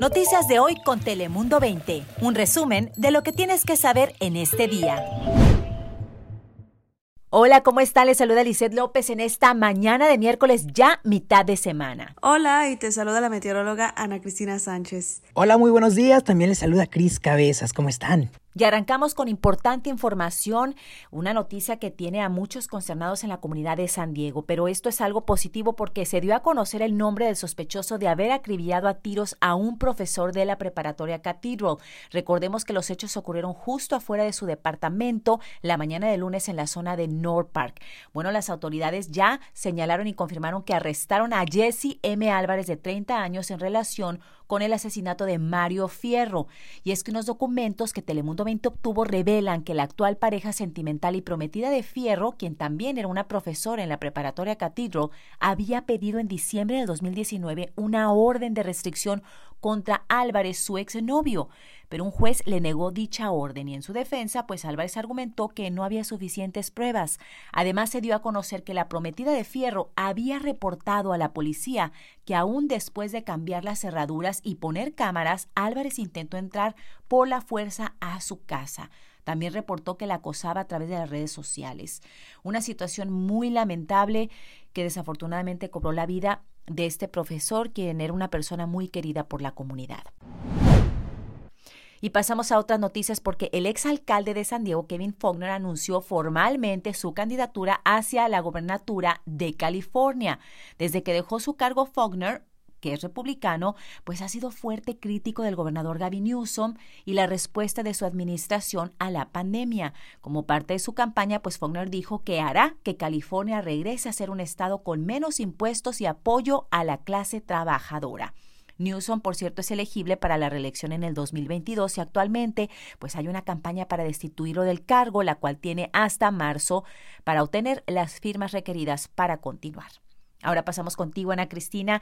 Noticias de hoy con Telemundo 20. Un resumen de lo que tienes que saber en este día. Hola, ¿cómo está? Les saluda Lizeth López en esta mañana de miércoles, ya mitad de semana. Hola, y te saluda la meteoróloga Ana Cristina Sánchez. Hola, muy buenos días. También les saluda Cris Cabezas. ¿Cómo están? Y arrancamos con importante información, una noticia que tiene a muchos concernados en la comunidad de San Diego, pero esto es algo positivo porque se dio a conocer el nombre del sospechoso de haber acribillado a tiros a un profesor de la preparatoria Cathedral. Recordemos que los hechos ocurrieron justo afuera de su departamento la mañana de lunes en la zona de North Park. Bueno, las autoridades ya señalaron y confirmaron que arrestaron a Jesse M. Álvarez de 30 años en relación con el asesinato de Mario Fierro. Y es que unos documentos que Telemundo 20 obtuvo revelan que la actual pareja sentimental y prometida de Fierro, quien también era una profesora en la preparatoria Cathedral, había pedido en diciembre de 2019 una orden de restricción contra Álvarez, su exnovio pero un juez le negó dicha orden y en su defensa, pues Álvarez argumentó que no había suficientes pruebas. Además, se dio a conocer que la prometida de Fierro había reportado a la policía que aún después de cambiar las cerraduras y poner cámaras, Álvarez intentó entrar por la fuerza a su casa. También reportó que la acosaba a través de las redes sociales. Una situación muy lamentable que desafortunadamente cobró la vida de este profesor, quien era una persona muy querida por la comunidad. Y pasamos a otras noticias porque el exalcalde de San Diego, Kevin Faulkner, anunció formalmente su candidatura hacia la gobernatura de California. Desde que dejó su cargo Faulkner, que es republicano, pues ha sido fuerte crítico del gobernador Gavin Newsom y la respuesta de su administración a la pandemia. Como parte de su campaña, pues Faulkner dijo que hará que California regrese a ser un estado con menos impuestos y apoyo a la clase trabajadora. Newsom, por cierto, es elegible para la reelección en el 2022 y actualmente pues hay una campaña para destituirlo del cargo, la cual tiene hasta marzo para obtener las firmas requeridas para continuar. Ahora pasamos contigo, Ana Cristina,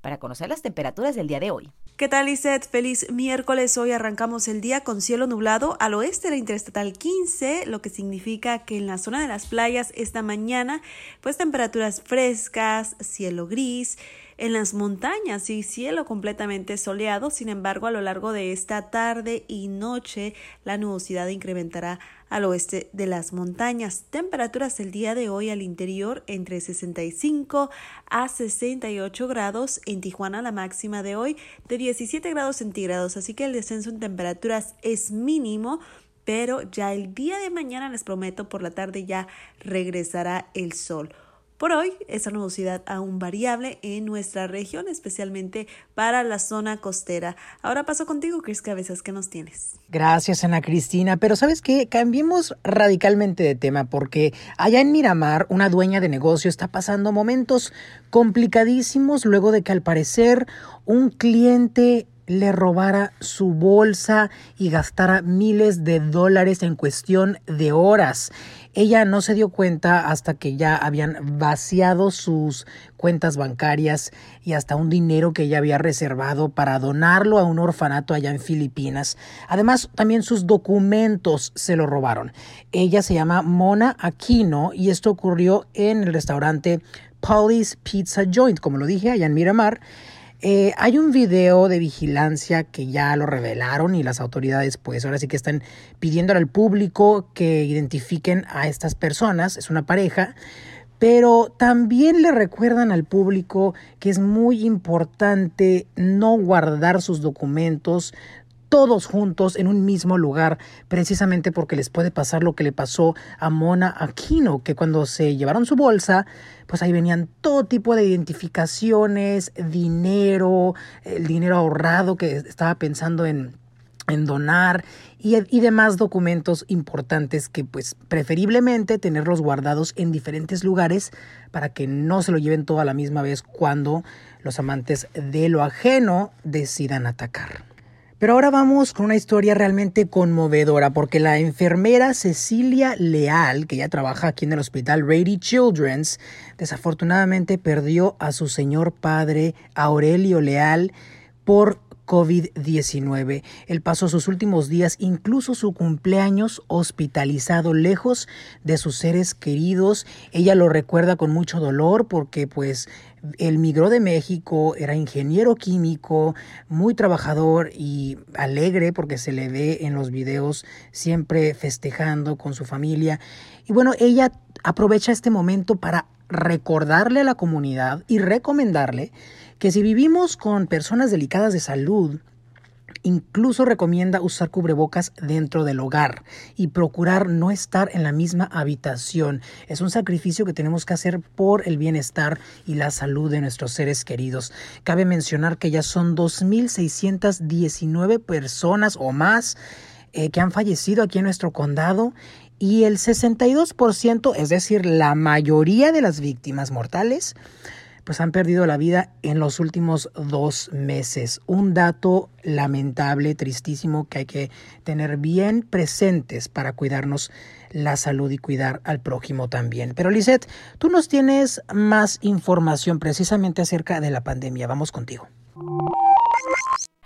para conocer las temperaturas del día de hoy. ¿Qué tal, Lisette? Feliz miércoles. Hoy arrancamos el día con cielo nublado al oeste de la Interestatal 15, lo que significa que en la zona de las playas esta mañana, pues temperaturas frescas, cielo gris, en las montañas y cielo completamente soleado. Sin embargo, a lo largo de esta tarde y noche, la nubosidad incrementará al oeste de las montañas. Temperaturas el día de hoy al interior entre 65 a 68 grados. En Tijuana la máxima de hoy de 17 grados centígrados. Así que el descenso en temperaturas es mínimo pero ya el día de mañana les prometo por la tarde ya regresará el sol. Por hoy, esa nubosidad aún variable en nuestra región, especialmente para la zona costera. Ahora paso contigo, Cris Cabezas, ¿qué nos tienes? Gracias, Ana Cristina. Pero ¿sabes qué? Cambiemos radicalmente de tema porque allá en Miramar, una dueña de negocio está pasando momentos complicadísimos luego de que al parecer un cliente le robara su bolsa y gastara miles de dólares en cuestión de horas. Ella no se dio cuenta hasta que ya habían vaciado sus cuentas bancarias y hasta un dinero que ella había reservado para donarlo a un orfanato allá en Filipinas. Además, también sus documentos se lo robaron. Ella se llama Mona Aquino y esto ocurrió en el restaurante Polly's Pizza Joint, como lo dije, allá en Miramar. Eh, hay un video de vigilancia que ya lo revelaron y las autoridades pues ahora sí que están pidiendo al público que identifiquen a estas personas, es una pareja, pero también le recuerdan al público que es muy importante no guardar sus documentos todos juntos en un mismo lugar, precisamente porque les puede pasar lo que le pasó a Mona Aquino, que cuando se llevaron su bolsa, pues ahí venían todo tipo de identificaciones, dinero, el dinero ahorrado que estaba pensando en, donar y, y, demás documentos importantes que pues preferiblemente tenerlos guardados en diferentes lugares para que no se lo lleven todo a la misma vez cuando los amantes de lo ajeno decidan atacar. Pero ahora vamos con una historia realmente conmovedora porque la enfermera Cecilia Leal, que ya trabaja aquí en el hospital Rady Children's, desafortunadamente perdió a su señor padre Aurelio Leal por COVID-19. Él pasó sus últimos días, incluso su cumpleaños, hospitalizado lejos de sus seres queridos. Ella lo recuerda con mucho dolor porque pues él migró de México, era ingeniero químico, muy trabajador y alegre porque se le ve en los videos siempre festejando con su familia. Y bueno, ella aprovecha este momento para recordarle a la comunidad y recomendarle que si vivimos con personas delicadas de salud, Incluso recomienda usar cubrebocas dentro del hogar y procurar no estar en la misma habitación. Es un sacrificio que tenemos que hacer por el bienestar y la salud de nuestros seres queridos. Cabe mencionar que ya son 2.619 personas o más eh, que han fallecido aquí en nuestro condado y el 62%, es decir, la mayoría de las víctimas mortales, pues han perdido la vida en los últimos dos meses. Un dato lamentable, tristísimo, que hay que tener bien presentes para cuidarnos la salud y cuidar al prójimo también. Pero Lisette, tú nos tienes más información precisamente acerca de la pandemia. Vamos contigo.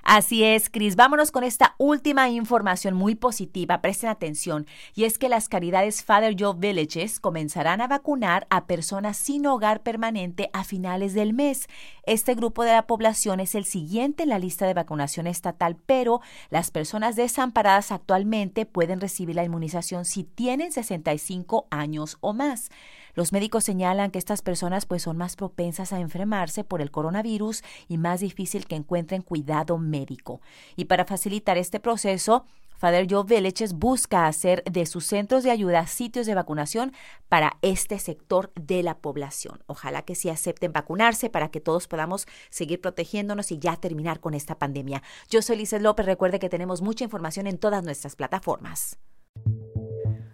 Así es, Cris. Vámonos con esta última información muy positiva. Presten atención. Y es que las caridades Father Joe Villages comenzarán a vacunar a personas sin hogar permanente a finales del mes. Este grupo de la población es el siguiente en la lista de vacunación estatal, pero las personas desamparadas actualmente pueden recibir la inmunización si tienen 65 años o más. Los médicos señalan que estas personas pues son más propensas a enfermarse por el coronavirus y más difícil que encuentren cuidado médico. Y para facilitar este proceso, Father Joe Villages busca hacer de sus centros de ayuda sitios de vacunación para este sector de la población. Ojalá que sí acepten vacunarse para que todos podamos seguir protegiéndonos y ya terminar con esta pandemia. Yo soy Lizeth López. Recuerde que tenemos mucha información en todas nuestras plataformas.